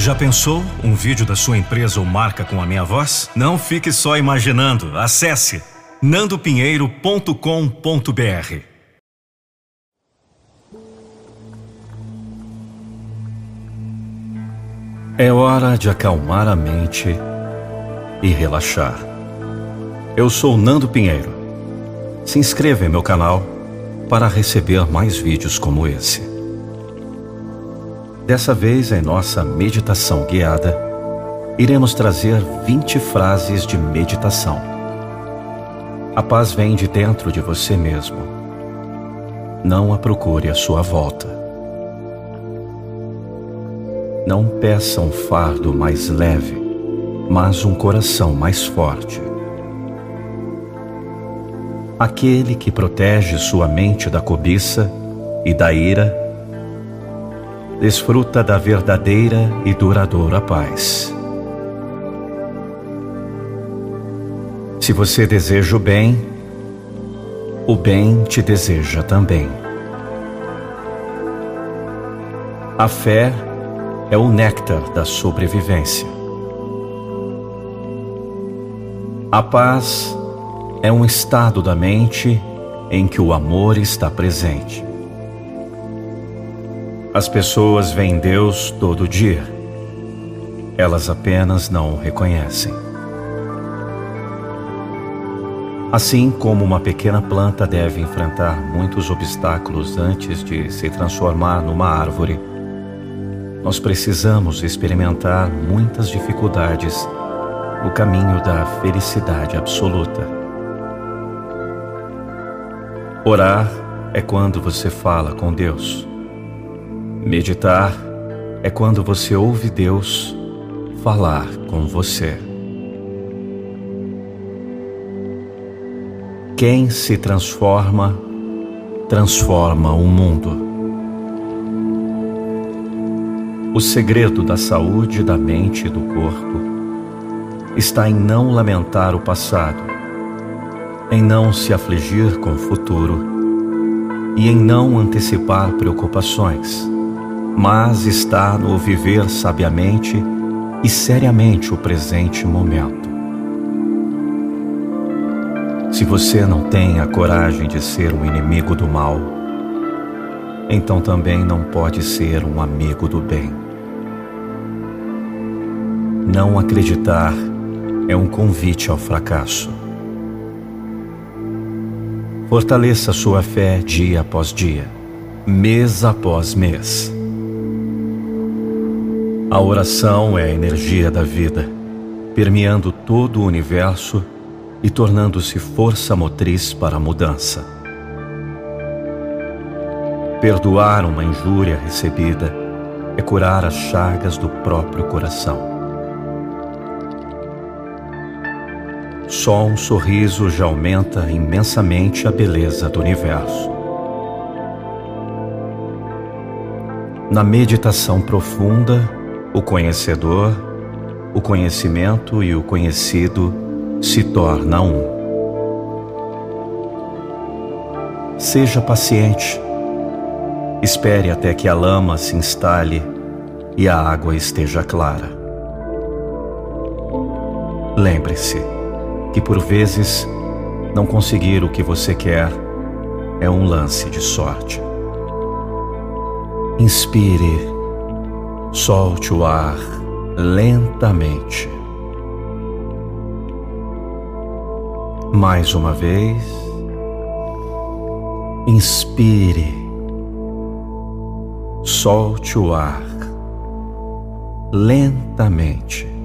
Já pensou um vídeo da sua empresa ou marca com a minha voz? Não fique só imaginando. Acesse nandopinheiro.com.br. É hora de acalmar a mente e relaxar. Eu sou Nando Pinheiro. Se inscreva em meu canal para receber mais vídeos como esse. Dessa vez, em nossa meditação guiada, iremos trazer 20 frases de meditação. A paz vem de dentro de você mesmo. Não a procure à sua volta. Não peça um fardo mais leve, mas um coração mais forte. Aquele que protege sua mente da cobiça e da ira desfruta da verdadeira e duradoura paz. Se você deseja o bem, o bem te deseja também. A fé é o néctar da sobrevivência. A paz é um estado da mente em que o amor está presente. As pessoas veem Deus todo dia. Elas apenas não o reconhecem. Assim como uma pequena planta deve enfrentar muitos obstáculos antes de se transformar numa árvore, nós precisamos experimentar muitas dificuldades no caminho da felicidade absoluta. Orar é quando você fala com Deus. Meditar é quando você ouve Deus falar com você. Quem se transforma, transforma o mundo. O segredo da saúde da mente e do corpo está em não lamentar o passado, em não se afligir com o futuro e em não antecipar preocupações mas está no viver sabiamente e seriamente o presente momento. Se você não tem a coragem de ser um inimigo do mal, então também não pode ser um amigo do bem. Não acreditar é um convite ao fracasso. Fortaleça sua fé dia após dia, mês após mês. A oração é a energia da vida, permeando todo o universo e tornando-se força motriz para a mudança. Perdoar uma injúria recebida é curar as chagas do próprio coração. Só um sorriso já aumenta imensamente a beleza do universo. Na meditação profunda, o conhecedor, o conhecimento e o conhecido se torna um. Seja paciente. Espere até que a lama se instale e a água esteja clara. Lembre-se que por vezes não conseguir o que você quer é um lance de sorte. Inspire Solte o ar lentamente. Mais uma vez. Inspire. Solte o ar lentamente.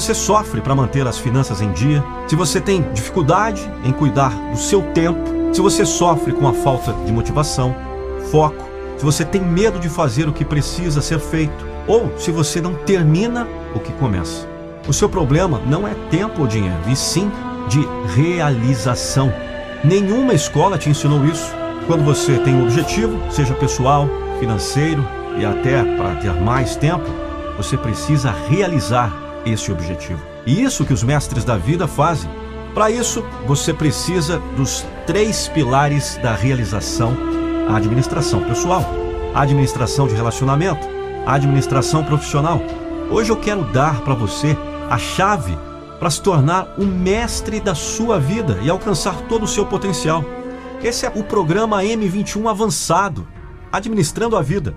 Você sofre para manter as finanças em dia, se você tem dificuldade em cuidar do seu tempo, se você sofre com a falta de motivação, foco, se você tem medo de fazer o que precisa ser feito, ou se você não termina o que começa. O seu problema não é tempo ou dinheiro, e sim de realização. Nenhuma escola te ensinou isso. Quando você tem um objetivo, seja pessoal, financeiro e até para ter mais tempo, você precisa realizar esse objetivo. E isso que os mestres da vida fazem. Para isso, você precisa dos três pilares da realização: a administração pessoal, a administração de relacionamento, a administração profissional. Hoje eu quero dar para você a chave para se tornar o mestre da sua vida e alcançar todo o seu potencial. Esse é o programa M21 Avançado, Administrando a Vida.